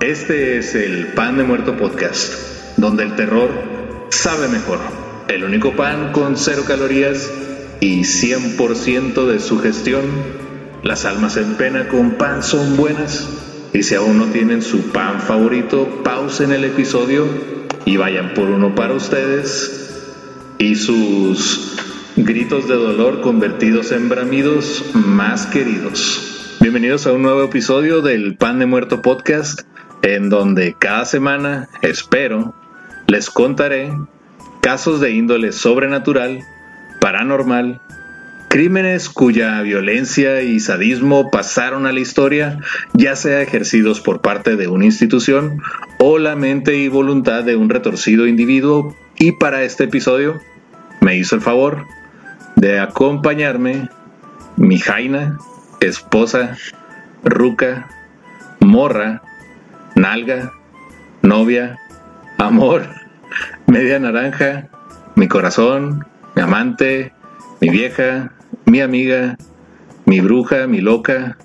Este es el Pan de Muerto Podcast, donde el terror sabe mejor. El único pan con cero calorías y 100% de sugestión. Las almas en pena con pan son buenas. Y si aún no tienen su pan favorito, pausen el episodio y vayan por uno para ustedes. Y sus gritos de dolor convertidos en bramidos más queridos. Bienvenidos a un nuevo episodio del Pan de Muerto Podcast, en donde cada semana, espero, les contaré casos de índole sobrenatural, paranormal, crímenes cuya violencia y sadismo pasaron a la historia, ya sea ejercidos por parte de una institución o la mente y voluntad de un retorcido individuo. Y para este episodio me hizo el favor de acompañarme mi Jaina, esposa, ruca, morra, nalga, novia, amor, media naranja, mi corazón, mi amante, mi vieja, mi amiga, mi bruja, mi loca,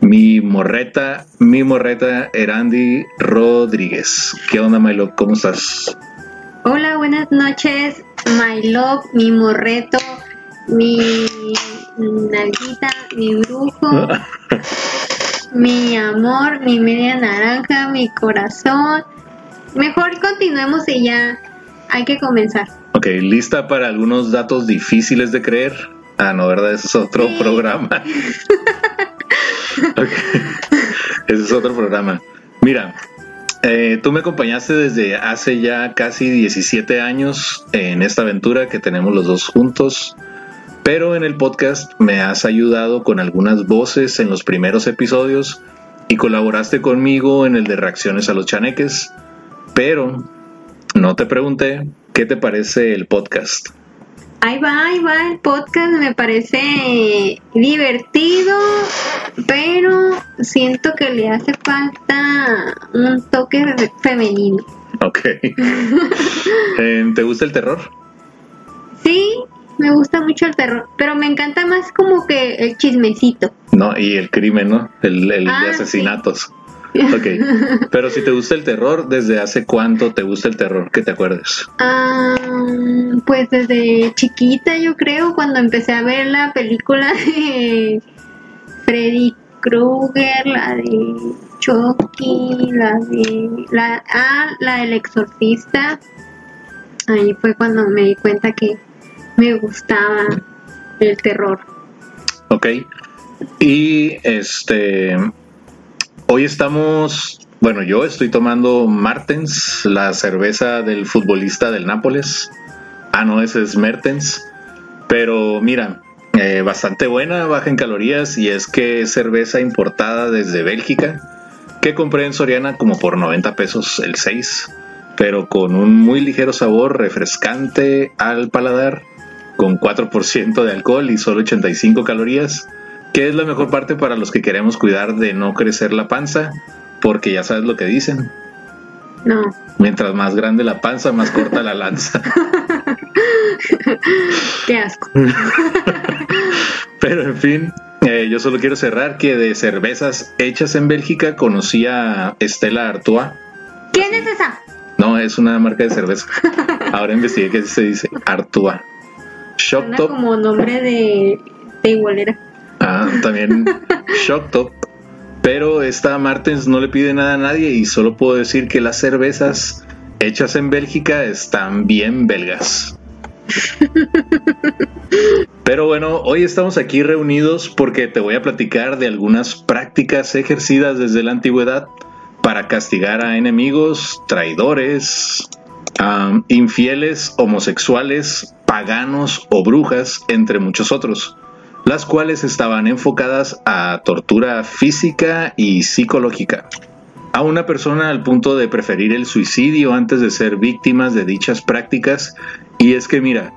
mi morreta, mi morreta Erandi Rodríguez. ¿Qué onda, My Love? ¿Cómo estás? Hola, buenas noches, my love, mi morreto, mi nalguita, mi brujo, mi amor, mi media naranja, mi corazón. Mejor continuemos y ya hay que comenzar. Ok, ¿lista para algunos datos difíciles de creer? Ah, no, ¿verdad? Ese es otro Sí. programa. Ok, Ese es otro programa. Mira, eh, tú me acompañaste desde hace ya casi 17 años en esta aventura que tenemos los dos juntos. Pero en el podcast me has ayudado con algunas voces en los primeros episodios y colaboraste conmigo en el de reacciones a los chaneques. Pero no te pregunté qué te parece el podcast. Ahí va, ahí va el podcast, me parece divertido, pero siento que le hace falta un toque fe- femenino. Ok. Eh, ¿Te gusta el terror? Sí, me gusta mucho el terror, pero me encanta más como que el chismecito. No, y el crimen, ¿no? El, el Ah, de sí. Ok. Pero si te gusta el terror, ¿desde hace cuánto te gusta el terror? Que te acuerdes. Ah, pues desde chiquita yo creo, cuando empecé a ver la película de Freddy Krueger, la de Chucky, la de la ah, la del exorcista. Ahí fue cuando me di cuenta que me gustaba el terror. Ok. Y este. Hoy estamos. Bueno, yo estoy tomando Martens, la cerveza del futbolista del Nápoles. Ah, no, ese es Mertens. Pero mira, eh, bastante buena, baja en calorías y es que es cerveza importada desde Bélgica que compré en Soriana como por 90 pesos el 6, pero con un muy ligero sabor refrescante al paladar, con 4% de alcohol y solo 85 calorías, que es la mejor parte para los que queremos cuidar de no crecer la panza, porque ya sabes lo que dicen, No, mientras más grande la panza, más corta la lanza. qué asco. Pero en fin, eh, yo solo quiero cerrar que de cervezas hechas en Bélgica conocí a Estela Artois. ¿Quién es esa? No, es una marca de cerveza. Ahora investigué que se dice Artois. Shock Suena Top. como nombre de, de igualera. Ah, también Shock Top. Pero esta Martens no le pide nada a nadie y solo puedo decir que las cervezas hechas en Bélgica están bien belgas. Pero bueno, hoy estamos aquí reunidos porque te voy a platicar de algunas prácticas ejercidas desde la antigüedad para castigar a enemigos, traidores, infieles, homosexuales, paganos o brujas, entre muchos otros, las cuales estaban enfocadas a tortura física y psicológica. A una persona al punto de preferir el suicidio antes de ser víctimas de dichas prácticas, y es que mira,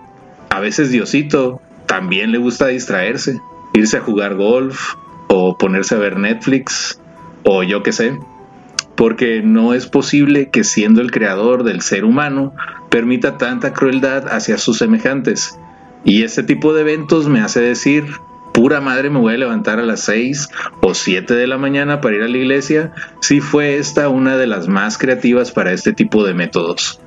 a veces Diosito también le gusta distraerse, irse a jugar golf o ponerse a ver Netflix o yo qué sé, porque no es posible que siendo el creador del ser humano permita tanta crueldad hacia sus semejantes. Y este tipo de eventos me hace decir, pura madre me voy a levantar a las 6 o 7 de la mañana para ir a la iglesia, si fue esta una de las más creativas para este tipo de métodos.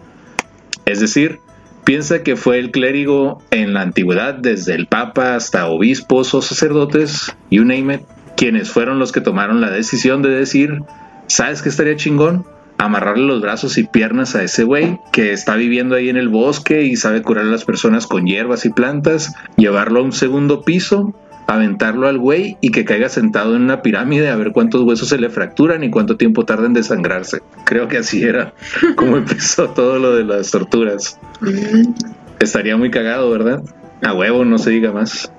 Es decir, piensa que fue el clérigo en la antigüedad, desde el papa hasta obispos o sacerdotes, you name it, quienes fueron los que tomaron la decisión de decir, ¿sabes qué estaría chingón? Amarrarle los brazos y piernas a ese güey que está viviendo ahí en el bosque y sabe curar a las personas con hierbas y plantas, llevarlo a un segundo piso, aventarlo al güey y que caiga sentado en una pirámide a ver cuántos huesos se le fracturan y cuánto tiempo tarda en desangrarse. Creo que así era como empezó todo lo de las torturas. Estaría muy cagado, ¿verdad? A huevo, no se diga más.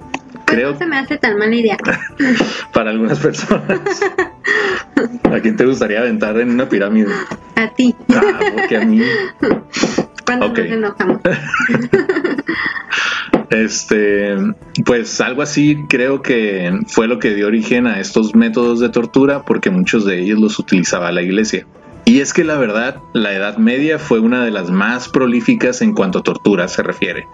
Creo No se me hace tan mala idea. para algunas personas. ¿A quién te gustaría aventar en una pirámide? A ti. Ah, porque a mí. Cuando Ok. nos enojamos. Este, pues algo así creo que fue lo que dio origen a estos métodos de tortura porque muchos de ellos los utilizaba la iglesia. Y es que la verdad, la Edad Media fue una de las más prolíficas en cuanto a tortura se refiere.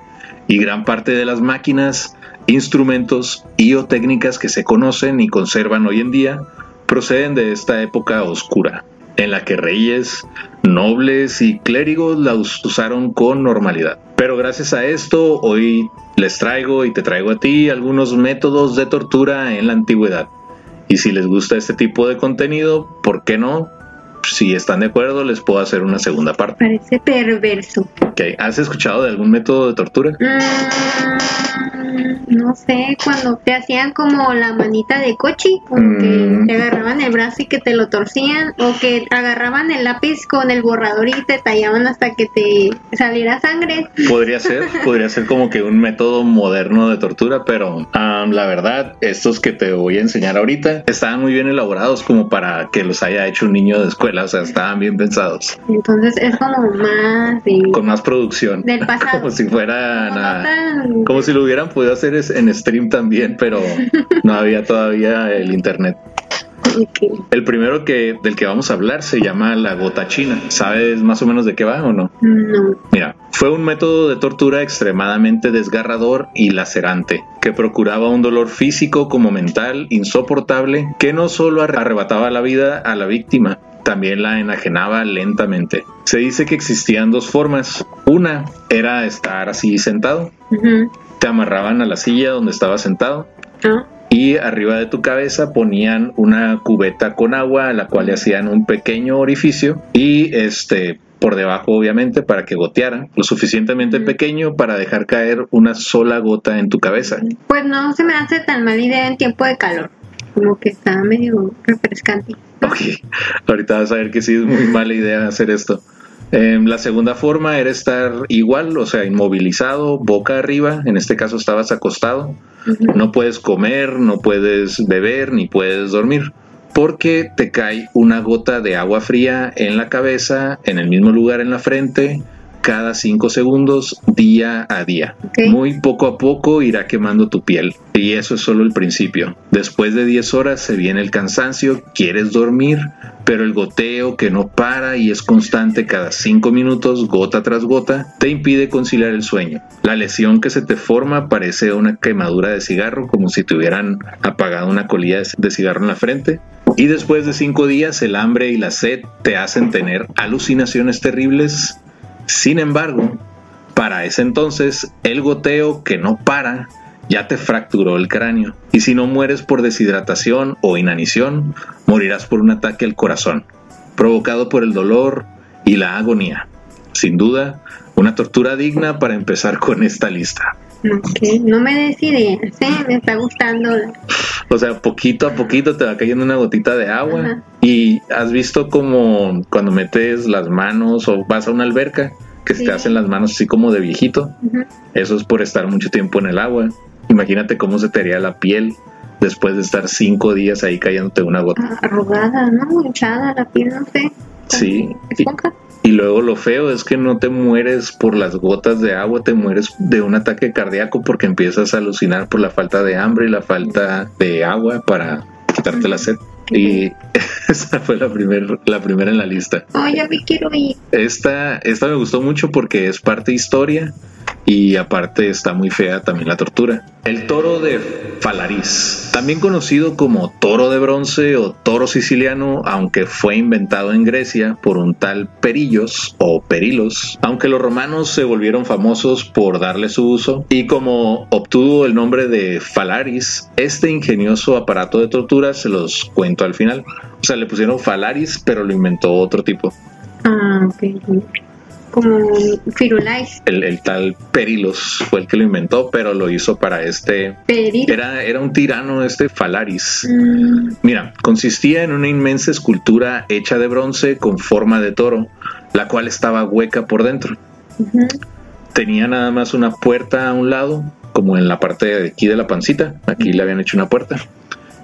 Y gran parte de las máquinas, instrumentos y o técnicas que se conocen y conservan hoy en día proceden de esta época oscura, en la que reyes, nobles y clérigos la us- usaron con normalidad. Pero gracias a esto, hoy les traigo y te traigo a ti algunos métodos de tortura en la antigüedad. Y si les gusta este tipo de contenido, ¿por qué no? Si están de acuerdo, les puedo hacer una segunda parte. Parece perverso. Ok, ¿Has escuchado de algún método de tortura? Mm, no sé, cuando te hacían como la manita de cochi, como Mm. que te agarraban el brazo y que te lo torcían, o que agarraban el lápiz con el borrador y te tallaban hasta que te saliera sangre. Podría ser, podría ser como que un método moderno de tortura, pero am, la verdad, estos que te voy a enseñar ahorita estaban muy bien elaborados como para que los haya hecho un niño de escuela, o sea, estaban bien pensados, Entonces es como más de... con más producción, Del pasado. como si fueran, como a- tan- como si lo hubieran podido hacer en stream también, pero no había todavía el internet. Ok. El primero que del que vamos a hablar se llama la gota china. ¿Sabes más o menos de qué va o no? No. Mira, fue un método de tortura extremadamente desgarrador y lacerante, que procuraba un dolor físico como mental insoportable, que no solo arre- arrebataba la vida a la víctima, también la enajenaba lentamente. Se dice que existían dos formas. Una era estar así sentado, te amarraban a la silla donde estaba sentado Ah, y arriba de tu cabeza ponían una cubeta con agua a la cual le hacían un pequeño orificio y este por debajo obviamente para que goteara lo suficientemente pequeño para dejar caer una sola gota en tu cabeza. Pues no se me hace tan mala idea en tiempo de calor. Como que está medio refrescante. Ok, ahorita vas a ver que sí es muy mala idea hacer esto. Em, la segunda forma era estar igual, o sea, inmovilizado, boca arriba, en este caso estabas acostado, no puedes comer, no puedes beber, ni puedes dormir, porque te cae una gota de agua fría en la cabeza, en el mismo lugar en la frente, cada cinco segundos, día a día. Muy poco a poco irá quemando tu piel. Y eso es solo el principio. Después de 10 horas se viene el cansancio, quieres dormir, pero el goteo que no para y es constante cada 5 minutos, gota tras gota, te impide conciliar el sueño. La lesión que se te forma parece una quemadura de cigarro, como si te hubieran apagado una colilla de- de cigarro en la frente. Y después de 5 días, el hambre y la sed te hacen tener alucinaciones terribles. Sin embargo, para ese entonces, el goteo que no para ya te fracturó el cráneo. Y si no mueres por deshidratación o inanición, morirás por un ataque al corazón, provocado por el dolor y la agonía. Sin duda, una tortura digna para empezar con esta lista. Ok, no me des ideas, ¿eh? Me está gustando. O sea, poquito a poquito te va cayendo una gotita de agua. Ajá. Y has visto como cuando metes las manos o vas a una alberca, que se te hacen las manos así como de viejito. Eso es por estar mucho tiempo en el agua. Imagínate cómo se te haría la piel después de estar cinco días ahí cayéndote una gota. Arrugada, ¿no? Hinchada la piel, no sé. Sí. Y, Esponja. Y luego lo feo es que no te mueres por las gotas de agua, te mueres de un ataque cardíaco porque empiezas a alucinar por la falta de hambre y la falta de agua para quitarte la sed. Y esa fue la, primer, la primera en la lista. Ay, ya me quiero ir. Esta, esta me gustó mucho porque es parte historia y aparte está muy fea también la tortura. El toro de Falaris, también conocido como toro de bronce o toro siciliano, aunque fue inventado en Grecia por un tal Perillos o Perilos, aunque los romanos se volvieron famosos por darle su uso y como obtuvo el nombre de Falaris, este ingenioso aparato de tortura se los cuento al final. O sea, le pusieron Falaris, pero lo inventó otro tipo. Ah, ok como Firulais. El, el, tal Perilos fue el que lo inventó, pero lo hizo para este. Era un tirano, este Falaris. Mm. Mira, consistía en una inmensa escultura hecha de bronce con forma de toro, la cual estaba hueca por dentro. Tenía nada más una puerta a un lado, como en la parte de aquí de la pancita. Aquí le habían hecho una puerta.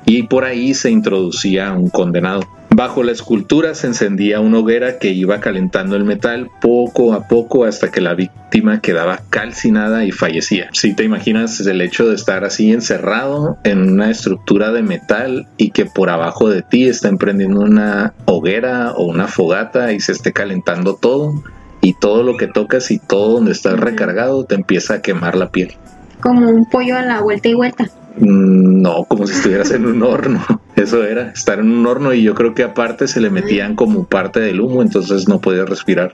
Y por ahí se introducía un condenado. Bajo la escultura se encendía una hoguera que iba calentando el metal poco a poco hasta que la víctima quedaba calcinada y fallecía. Si te imaginas el hecho de estar así encerrado en una estructura de metal y que por abajo de ti está emprendiendo una hoguera o una fogata y se esté calentando todo y todo lo que tocas y todo donde estás recargado te empieza a quemar la piel. Como un pollo a la vuelta y vuelta. Mm, no, como si estuvieras en un horno. Eso era, estar en un horno y yo creo que aparte se le metían como parte del humo, entonces no podía respirar.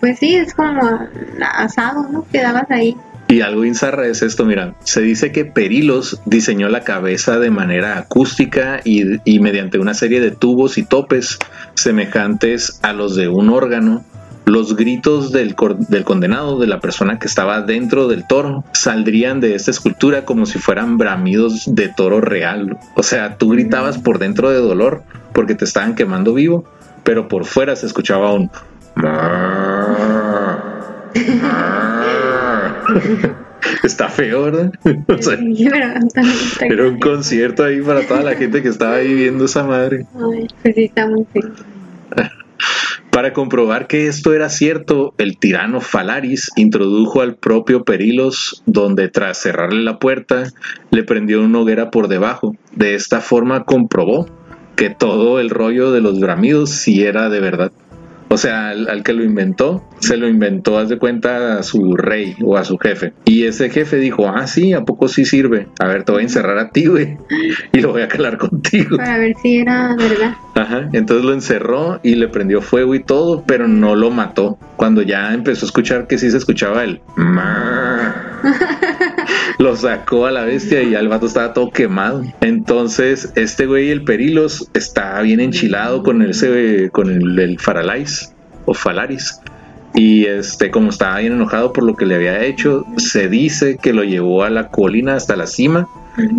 pues sí, es como asado, ¿no? Quedabas ahí. Y algo insarra es esto, mira, se dice que Perilos diseñó la cabeza de manera acústica y, y mediante una serie de tubos y topes semejantes a los de un órgano los gritos del, del, condenado, de la persona que estaba dentro del toro, saldrían de esta escultura como si fueran bramidos de toro real. O sea, tú gritabas por dentro de dolor porque te estaban quemando vivo, pero por fuera se escuchaba un... Está feo, ¿verdad? era un concierto ahí para toda la gente que estaba ahí viendo esa madre. Ay, pues sí, está muy feo. Para comprobar que esto era cierto, el tirano Falaris introdujo al propio Perilos, donde tras cerrarle la puerta, le prendió una hoguera por debajo. De esta forma comprobó que todo el rollo de los bramidos sí era de verdad. O sea, al, que lo inventó, se lo inventó, haz de cuenta, a su rey o a su jefe. Y ese jefe dijo, ah, sí, ¿a poco sí sirve? A ver, te voy a encerrar a ti, güey. Y lo voy a calar contigo. Para ver si era verdad. Ajá, entonces lo encerró y le prendió fuego y todo, pero no lo mató. Cuando ya empezó a escuchar que sí se escuchaba el... lo sacó a la bestia y el vato estaba todo quemado. Entonces, este güey, el Perilos, está bien enchilado con ese, con el, el Faralais o Falaris. Y este, como estaba bien enojado por lo que le había hecho, se dice que lo llevó a la colina hasta la cima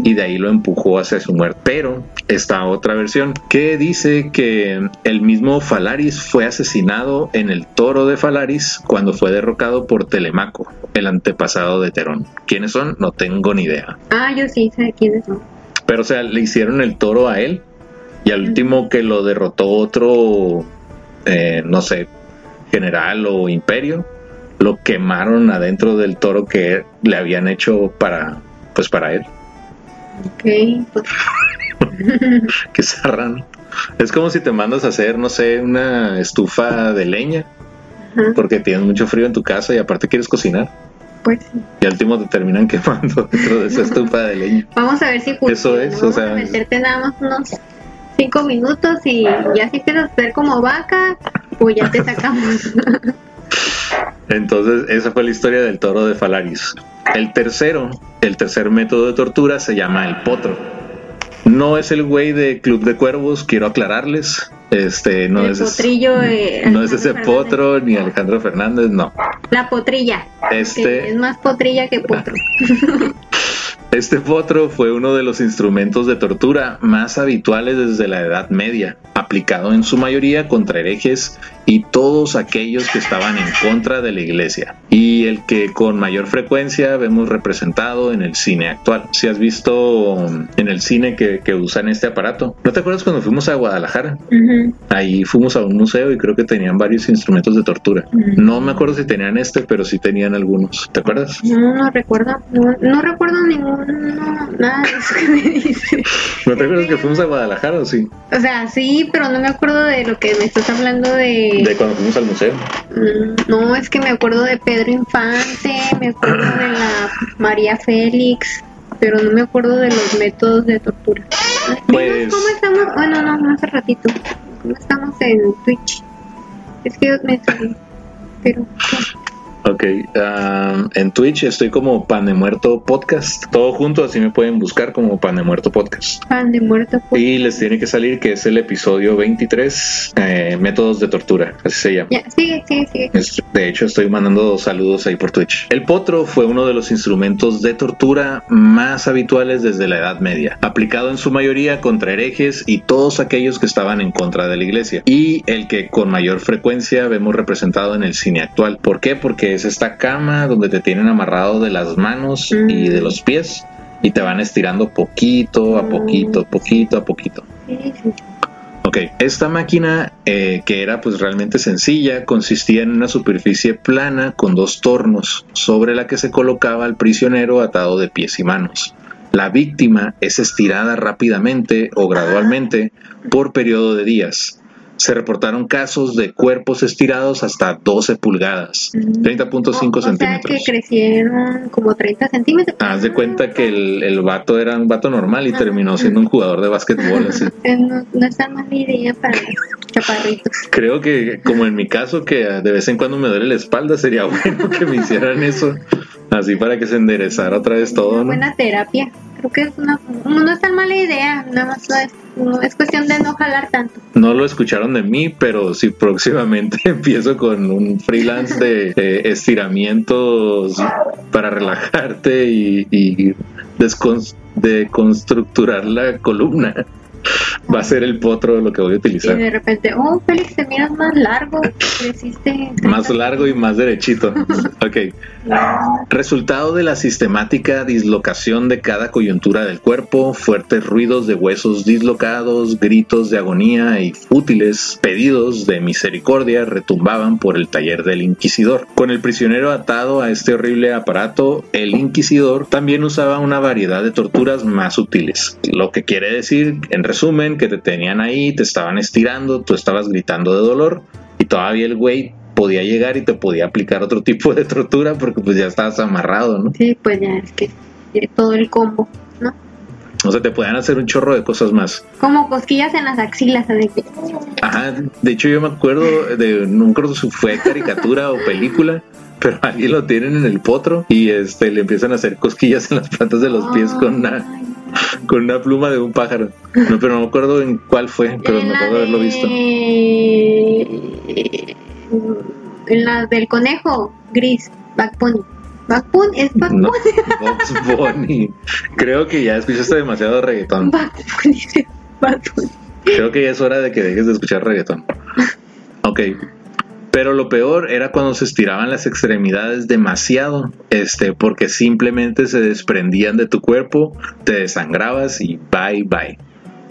y de ahí lo empujó hacia su muerte. Pero está otra versión que dice que el mismo Falaris fue asesinado en el toro de Falaris cuando fue derrocado por Telemaco, el antepasado de Terón. ¿Quiénes son? No tengo ni idea. Ah, yo sí sé quiénes son. Pero o sea, le hicieron el toro a él y al último que lo derrotó otro, eh, no sé, general o imperio, lo quemaron adentro del toro que le habían hecho para, pues para él. Ok. Qué zarrano. Es como si te mandas a hacer, no sé, una estufa de leña, porque tienes mucho frío en tu casa y aparte quieres cocinar. Pues sí. Y al último te terminan quemando dentro de esa estufa de leña. Vamos a ver si funciona. Eso es, o sea. meterte nada más unos cinco minutos y ya si a ser como vaca, pues ya te sacamos. Entonces, esa fue la historia del toro de Falaris. El tercero, el tercer método de tortura se llama el potro. No es el güey de Club de Cuervos, quiero aclararles. Este, no es potrillo, eh, no es ese potro ni Alejandro Fernández, no. La potrilla. Este es más potrilla que potro. Este potro fue uno de los instrumentos de tortura más habituales desde la Edad Media, aplicado en su mayoría contra herejes y todos aquellos que estaban en contra de la iglesia. y el que con mayor frecuencia vemos representado en el cine actual. Si has visto en el cine que, que usan este aparato, ¿no te acuerdas cuando fuimos a Guadalajara? Ujú. Ahí fuimos a un museo y creo que tenían varios instrumentos de tortura. Mm. No me acuerdo si tenían este, pero sí tenían algunos. ¿Te acuerdas? No, no recuerdo. No, no recuerdo ninguno. Nada de eso que me dices. ¿No te acuerdas que fuimos a Guadalajara o sí? O sea, sí, pero no me acuerdo de lo que me estás hablando de. De cuando fuimos al museo. Mm, No, es que me acuerdo de Pedro Infante, me acuerdo de la María Félix, pero no me acuerdo de los métodos de tortura. Pues- ¿Cómo estamos? Bueno, no, no hace ratito. ¿Cómo estamos en Twitch? Es que yo me salí. Pero, Ok, ah, en Twitch estoy como Pan de Muerto Podcast. Todo junto, así me pueden buscar como Pan de Muerto Podcast. pan de muerto. pues. Y les tiene que salir que es el episodio 23, eh, Métodos de Tortura, así se llama. Ya, sigue, sigue, sigue. Es- De hecho, estoy mandando saludos ahí por Twitch. El potro fue uno de los instrumentos de tortura más habituales desde la Edad Media, aplicado en su mayoría contra herejes y todos aquellos que estaban en contra de la iglesia, y el que con mayor frecuencia vemos representado en el cine actual. ¿Por qué? Porque es esta cama donde te tienen amarrado de las manos y de los pies. Y te van estirando poquito a poquito, poquito a poquito. Ok, esta máquina eh, que era pues realmente sencilla consistía en una superficie plana con dos tornos sobre la que se colocaba al prisionero atado de pies y manos. La víctima es estirada rápidamente o gradualmente por periodo de días. Se reportaron casos de cuerpos estirados hasta 12 pulgadas, Mm. 30.5 O- o sea que centímetros. crecieron como 30 centímetros. Haz de cuenta que el, el vato era un vato normal y terminó siendo un jugador de básquetbol. así. No, no es tan mala idea para los chaparritos. Creo que, como en mi caso, que de vez en cuando me duele la espalda, sería bueno que me hicieran eso. Así para que se enderezara otra vez todo, Una ¿no? buena terapia. Creo que es una, no es tan mala idea. Nada más es, no- es cuestión de no jalar tanto. No lo escucharon de mí, pero si próximamente empiezo con un freelance de eh, estiramientos para relajarte y, y descon- deconstructurar la columna. Va a ser el potro lo que voy a Y utilizar. de repente, oh, Félix, te miras más largo. Creciste. Más largo y más derechito. Ok. Resultado de la sistemática dislocación de cada coyuntura del cuerpo, fuertes ruidos de huesos dislocados, gritos de agonía y fútiles pedidos de misericordia retumbaban por el taller del inquisidor. Con el prisionero atado a este horrible aparato, el inquisidor también usaba una variedad de torturas más sutiles. Lo que quiere decir, en resumen, que te tenían ahí, te estaban estirando, tú estabas gritando de dolor y todavía el güey podía llegar y te podía aplicar otro tipo de tortura porque pues ya estabas amarrado, ¿no? Sí, pues ya es que eh, todo el combo, ¿no? O sea, te podían hacer un chorro de cosas más. Como cosquillas en las axilas, que Ajá, de hecho yo me acuerdo de, no acuerdo si fue caricatura o película, pero alguien lo tienen en el potro y este le empiezan a hacer cosquillas en las plantas de los pies con una, con una pluma de un pájaro. No, pero no me acuerdo en cuál fue, pero me acuerdo haberlo visto. En la del conejo gris, Back Bunny. Back Bunny, es Back Bunny. Creo que ya escuchaste demasiado reggaetón. Back Bunny, sí, Back Bunny. Creo que ya es hora de que dejes de escuchar reggaetón. Ok. Pero lo peor era cuando se estiraban las extremidades demasiado, este, porque simplemente se desprendían de tu cuerpo, te desangrabas y bye bye.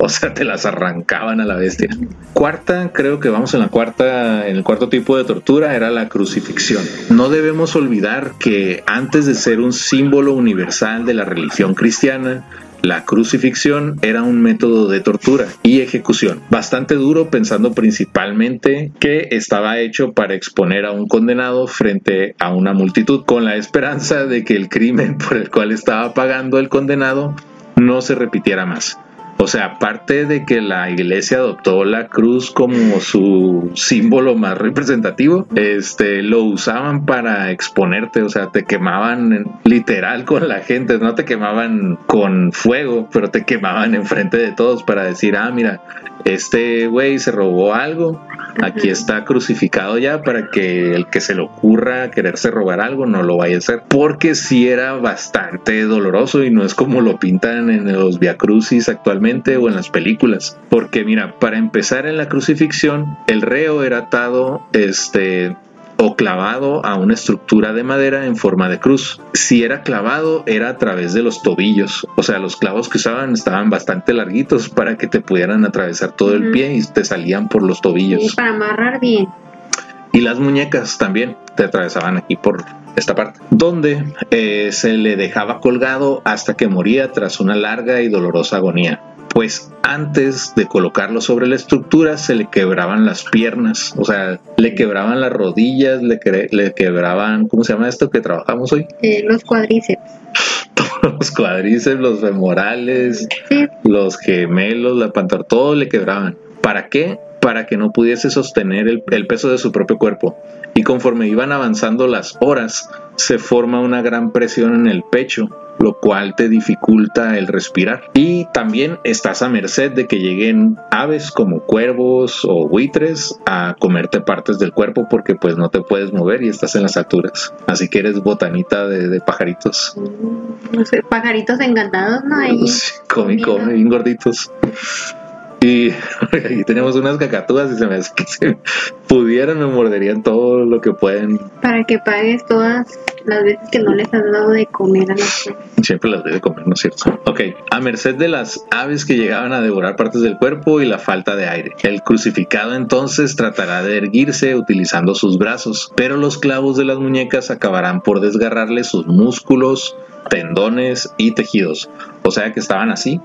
O sea, te las arrancaban a la bestia. Cuarta, creo que vamos en la cuarta, en el cuarto tipo de tortura era la crucifixión. No debemos olvidar que antes de ser un símbolo universal de la religión cristiana, la crucifixión era un método de tortura y ejecución, bastante duro pensando principalmente que estaba hecho para exponer a un condenado frente a una multitud con la esperanza de que el crimen por el cual estaba pagando el condenado no se repitiera más. O sea, aparte de que la iglesia adoptó la cruz como su símbolo más representativo, este lo usaban para exponerte, o sea, te quemaban literal con la gente, no te quemaban con fuego, pero te quemaban enfrente de todos para decir, ah, mira, este güey se robó algo, aquí está crucificado ya para que el que se le ocurra quererse robar algo no lo vaya a hacer, porque sí era bastante doloroso y no es como lo pintan en los Via Crucis actualmente o en las películas, porque mira, para empezar en la crucifixión, el reo era atado este o clavado a una estructura de madera en forma de cruz. Si era clavado era a través de los tobillos, o sea, los clavos que usaban estaban bastante larguitos para que te pudieran atravesar todo el pie y te salían por los Y tobillos. para amarrar bien. Y las muñecas también te atravesaban aquí por esta parte, donde eh, se le dejaba colgado hasta que moría tras una larga y dolorosa agonía. Pues antes de colocarlo sobre la estructura se le quebraban las piernas, o sea, le quebraban las rodillas, le, le quebraban, ¿cómo se llama esto que trabajamos hoy? eh, los cuadríceps. Los cuadríceps, los femorales, Sí, los gemelos, la pantorrilla, todo le quebraban. ¿Para qué? Para que no pudiese sostener el, el peso de su propio cuerpo. Y conforme iban avanzando las horas, se forma una gran presión en el pecho, lo cual te dificulta el respirar. Y también estás a merced de que lleguen aves como cuervos o buitres a comerte partes del cuerpo porque pues no te puedes mover y estás en las alturas. Así que eres botanita de, de pajaritos. no sé, pajaritos encantados, ¿no? Ahí. Sí, come, come, bien gorditos. Y aquí tenemos unas cacatúas y se me hace que si pudieran me morderían todo lo que pueden. Para que pagues todas las veces que no les has dado de comer a los perros. Siempre las debe comer, ¿no es cierto? Ok, a merced de las aves que llegaban a devorar partes del cuerpo y la falta de aire. El crucificado entonces tratará de erguirse utilizando sus brazos, pero los clavos de las muñecas acabarán por desgarrarle sus músculos, tendones y tejidos. O sea que estaban así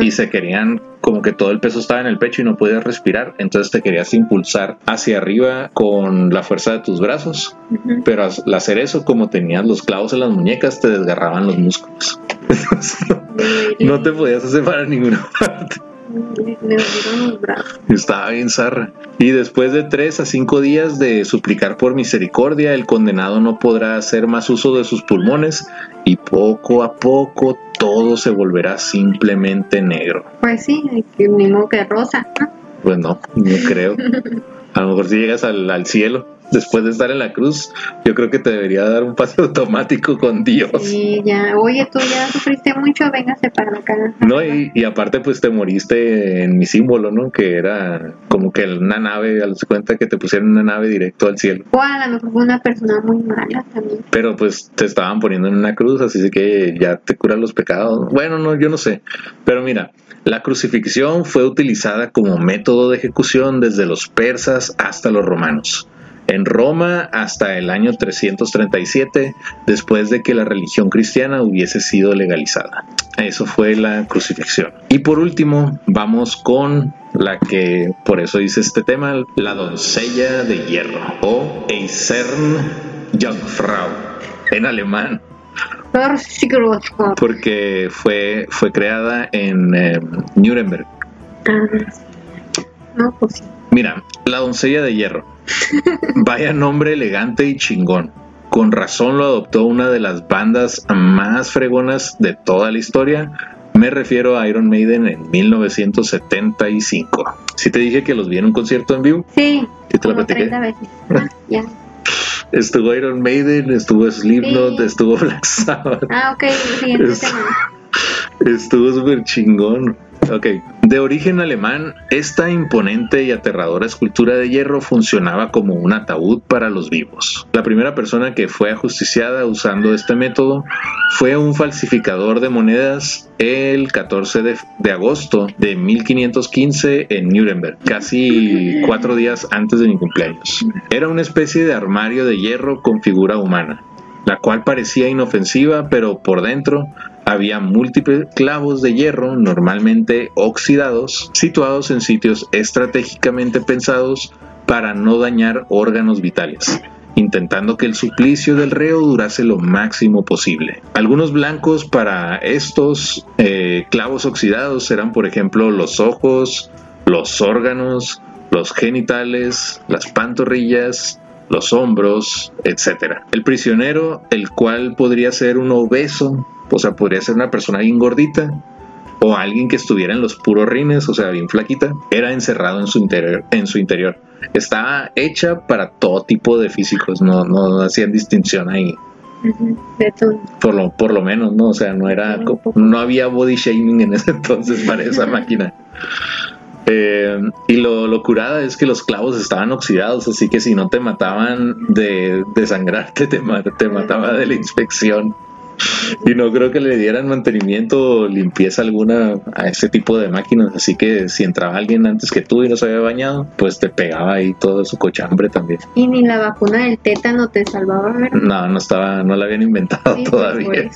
y se querían como que todo el peso estaba en el pecho y no podías respirar, entonces te querías impulsar hacia arriba con la fuerza de tus brazos, pero al hacer eso, como tenías los clavos en las muñecas, te desgarraban los músculos. No, te podías hacer para ninguna parte. Estaba bien zarra. Y después de tres a cinco días de suplicar por misericordia, el condenado no podrá hacer más uso de sus pulmones y poco a poco todo se volverá simplemente negro. Pues sí, mismo que rosa. ¿no? Pues no, no creo. A lo mejor si llegas al, al cielo después de estar en la cruz, yo creo que te debería dar un pase automático con Dios. Y ya, oye, tú ya sufriste mucho, véngase para acá. No, y, y aparte pues te moriste en mi símbolo, ¿no? Que era como que una nave, al darse cuenta que te pusieron una nave directo al cielo. O a lo mejor fue una persona muy mala también. Pero pues te estaban poniendo en una cruz, así que ya te curan los pecados. Bueno, no, yo no sé. Pero mira, la crucifixión fue utilizada como método de ejecución desde los persas hasta los romanos. En Roma hasta el año 337, después de que la religión cristiana hubiese sido legalizada. Eso fue la crucifixión. Y por último, vamos con la que por eso dice este tema, la doncella de hierro o Eisern Jungfrau en alemán, porque fue, fue creada en eh, Nuremberg. Ah, No, pues sí. Mira, la doncella de hierro. Vaya nombre elegante y chingón. Con razón lo adoptó una de las bandas más fregonas de toda la historia. Me refiero a Iron Maiden en 1975. Si te dije que los vi en un concierto en vivo, Sí, ¿Sí te platiqué? 30 veces. Ah, ya. estuvo Iron Maiden, estuvo Slipknot, Sí. estuvo Black Sabbath. Ah, ok, siguiente tema. Estuvo súper chingón. Ok, de origen alemán, esta imponente y aterradora escultura de hierro funcionaba como un ataúd para los vivos. La primera persona que fue ajusticiada usando este método fue un falsificador de monedas el 14 de, agosto de 1515 en Nuremberg, casi cuatro días antes de mi cumpleaños. Era una especie de armario de hierro con figura humana la cual parecía inofensiva, pero por dentro había múltiples clavos de hierro, normalmente oxidados, situados en sitios estratégicamente pensados para no dañar órganos vitales intentando que el suplicio del reo durase lo máximo posible. Algunos blancos para estos eh, clavos oxidados eran, por ejemplo, los ojos, los órganos, los genitales, las pantorrillas, los hombros, etc. El prisionero, el cual podría ser un obeso, o sea, podría ser una persona bien gordita, o alguien que estuviera en los puros rines, o sea, bien flaquita, era encerrado en su interior. En su interior. Estaba hecha para todo tipo de físicos, no, no hacían distinción ahí, De todo. por lo, por lo menos, ¿no? O sea, no era, no había body shaming en ese entonces para esa máquina. Eh, y lo, lo curada es que los clavos estaban oxidados, así que si no te mataban de, de sangrarte, te, te mataba de la inspección. Y no creo que le dieran mantenimiento o limpieza alguna a ese tipo de máquinas, así que si entraba alguien antes que tú y no se había bañado, pues te pegaba ahí todo su cochambre también. Y ni la vacuna del tétano te salvaba, ¿verdad? No, no estaba, no la habían inventado Sí, pues, todavía.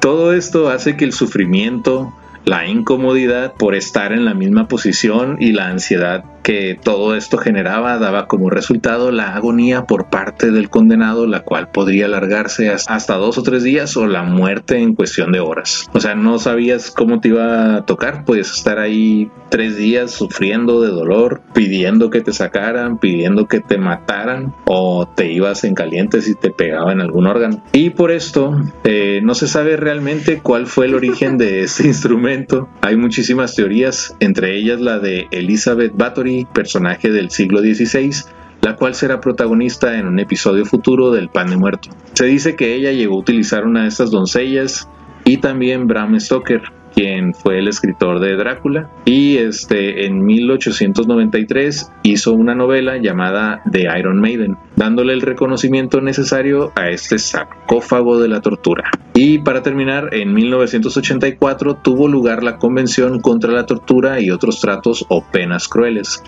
Todo esto hace que el sufrimiento, la incomodidad por estar en la misma posición y la ansiedad que todo esto generaba daba como resultado la agonía por parte del condenado, la cual podría alargarse hasta dos o tres días o la muerte en cuestión de horas. O sea, no sabías cómo te iba a tocar, podías estar ahí tres días sufriendo de dolor, pidiendo que te sacaran, pidiendo que te mataran o te ibas en caliente si te pegaba en algún órgano. Y por esto eh, no se sabe realmente cuál fue el origen de este instrumento. Hay muchísimas teorías, entre ellas la de Elizabeth Bathory, personaje del siglo XVI, la cual será protagonista en un episodio futuro del Pan de Muerto. Se dice que ella llegó a utilizar una de estas doncellas y también Bram Stoker, quien fue el escritor de Drácula, y este en 1893 hizo una novela llamada The Iron Maiden, dándole el reconocimiento necesario a este sarcófago de la tortura. Y para terminar, en 1984 tuvo lugar la Convención contra la Tortura y otros tratos o penas crueles,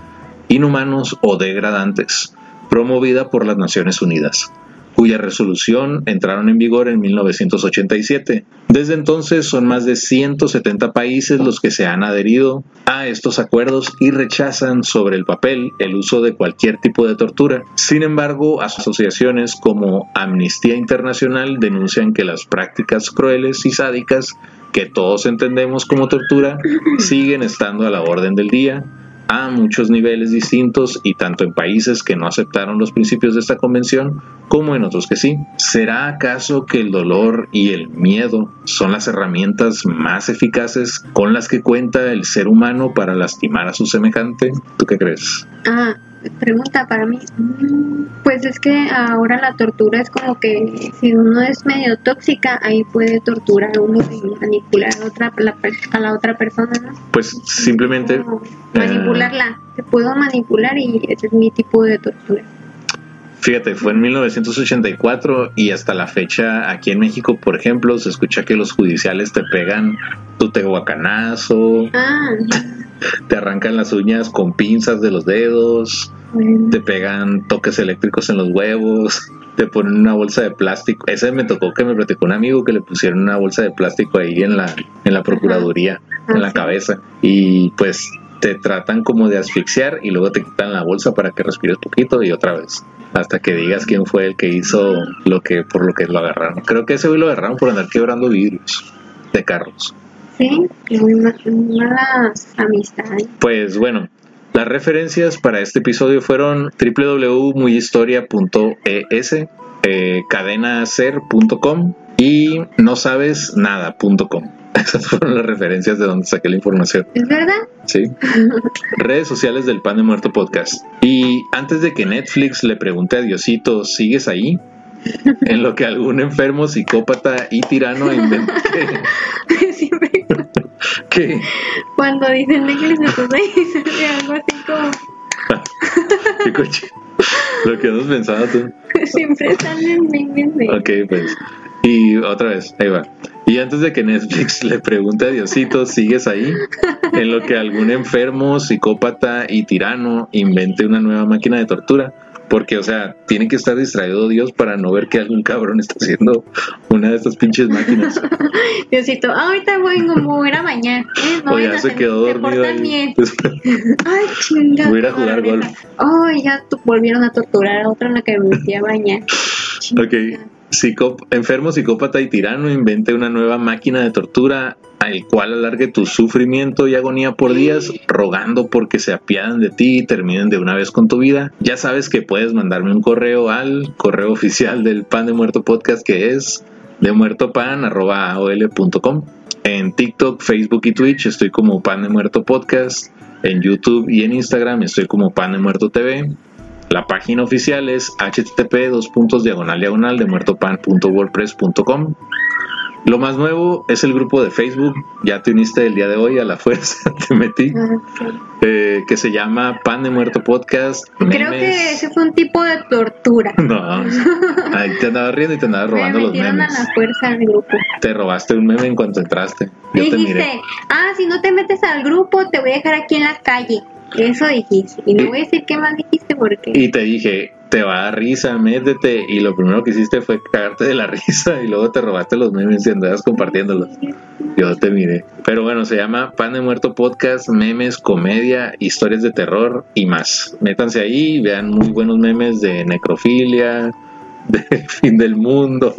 inhumanos o degradantes, promovida por las Naciones Unidas cuya resolución entraron en vigor en 1987. Desde entonces son más de 170 países los que se han adherido a estos acuerdos y rechazan sobre el papel el uso de cualquier tipo de tortura. Sin embargo, asociaciones como Amnistía Internacional denuncian que las prácticas crueles y sádicas que todos entendemos como tortura siguen estando a la orden del día a muchos niveles distintos y tanto en países que no aceptaron los principios de esta convención como en otros que sí. ¿Será acaso que el dolor y el miedo son las herramientas más eficaces con las que cuenta el ser humano para lastimar a su semejante? ¿Tú qué crees? Ah, pregunta para mí. Mm, Pues es que ahora la tortura es como que si uno es medio tóxica, ahí puede torturar a uno y manipular a, otra, la a la otra persona, ¿no? Pues simplemente... Manipularla. Te puedo manipular y ese es mi tipo de tortura. Fíjate, fue en 1984 y hasta la fecha aquí en México, por ejemplo, se escucha que los judiciales te pegan tu tehuacanazo, Ah, te arrancan las uñas con pinzas de los dedos, bueno. te pegan toques eléctricos en los huevos, te ponen una bolsa de plástico. Ese me tocó que me platicó un amigo que le pusieron una bolsa de plástico ahí en la, en la procuraduría, en la Ah, sí. cabeza. Y pues te tratan como de asfixiar y luego te quitan la bolsa para que respires poquito y otra vez. Hasta que digas quién fue el que hizo lo que, por lo que lo agarraron. Creo que ese hoy lo agarraron por andar quebrando vidrios de carros. Sí, y muy ma- muy malas amistades. Pues bueno, las referencias para este episodio fueron www.muyhistoria.es, eh, cadenacer.com y no sabes nada.com. Esas fueron las referencias de donde saqué la información. ¿Es verdad? Sí. Redes sociales del Pan de Muerto Podcast. Y antes de que Netflix le pregunte a Diosito, ¿sigues ahí? En lo que algún enfermo, psicópata y tirano invente. Siempre ¿Qué? cuando dicen Netflix, entonces ahí sale algo así como... ¿Qué coche? Lo que has pensado tú. Siempre salen memes de... Ok, pues. Y otra vez, ahí va. Y antes de que Netflix le pregunte a Diosito, ¿sigues ahí? En lo que algún enfermo, psicópata y tirano invente una nueva máquina de tortura. Porque, o sea, tiene que estar distraído Dios para no ver que algún cabrón está haciendo una de estas pinches máquinas. Diosito, ah, ahorita voy, me voy a ir a bañar. ¿eh? No o ya se quedó dormido ahí. Ay, chingada. Voy a ir a jugar golf. Ay, ya volvieron a torturar a otra en la que me metí a bañar. Ok. Enfermo, psicópata y tirano invente una nueva máquina de tortura al cual alargue tu sufrimiento y agonía por días, rogando porque se apiaden de ti y terminen de una vez con tu vida. Ya sabes que puedes mandarme un correo al correo oficial del Pan de Muerto Podcast que es de muertopan.com. En TikTok, Facebook y Twitch estoy como Pan de Muerto Podcast. En YouTube y en Instagram estoy como Pan de Muerto TV. La página oficial es http dos puntos diagonal diagonal de muertopan.wordpress.com. Lo más nuevo es el grupo de Facebook, ya te uniste el día de hoy a la fuerza, te metí, Ah, eh, que se llama Pan de Muerto Podcast. Creo memes. que ese fue un tipo de tortura. No, ahí te andabas riendo y te andabas robando Me los memes. a la fuerza al grupo. Te robaste un meme en cuanto entraste. Yo te dijiste, miré. ah, si no te metes al grupo, te voy a dejar aquí en la calle. Eso dijiste. Y no voy a decir qué más dijiste porque... Y te dije, te va a dar risa, métete. Y lo primero que hiciste fue cagarte de la risa y luego te robaste los memes y andabas compartiéndolos. Yo te miré. Pero bueno, se llama Pan de Muerto Podcast, memes, comedia, historias de terror y más. Métanse ahí, vean muy buenos memes de necrofilia, de fin del mundo,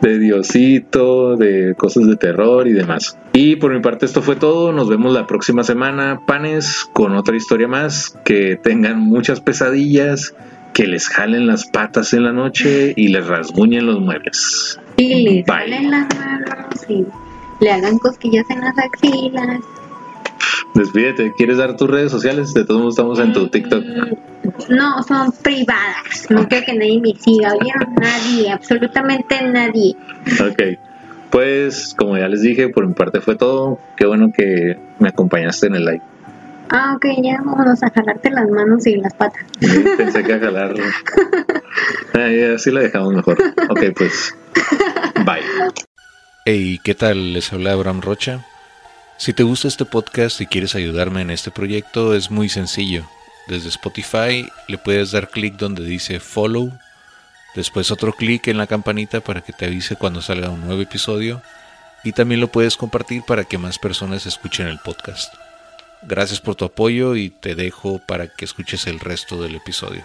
de Diosito, de cosas de terror y demás. Y por mi parte esto fue todo. Nos vemos la próxima semana, panes, con otra historia más. Que tengan muchas pesadillas, que les jalen las patas en la noche y les rasguñen los muebles. Y le Bye. salen las manos y le hagan cosquillas en las axilas. Despídete, ¿quieres dar tus redes sociales? De todos modos estamos en tu TikTok. No, son privadas. No quiero que nadie me siga. ¿Oyeron? Nadie, absolutamente nadie. Ok. Pues, como ya les dije, por mi parte fue todo. Qué bueno que me acompañaste en el live. Ah, ok, ya vámonos a jalarte las manos y las patas. Pensé que a jalar. Ay, así la dejamos mejor. Ok, pues. Bye. Hey, ¿qué tal? Les habla Abraham Rocha. Si te gusta este podcast y quieres ayudarme en este proyecto, es muy sencillo. Desde Spotify le puedes dar clic donde dice follow, después otro clic en la campanita para que te avise cuando salga un nuevo episodio y también lo puedes compartir para que más personas escuchen el podcast. Gracias por tu apoyo y te dejo para que escuches el resto del episodio.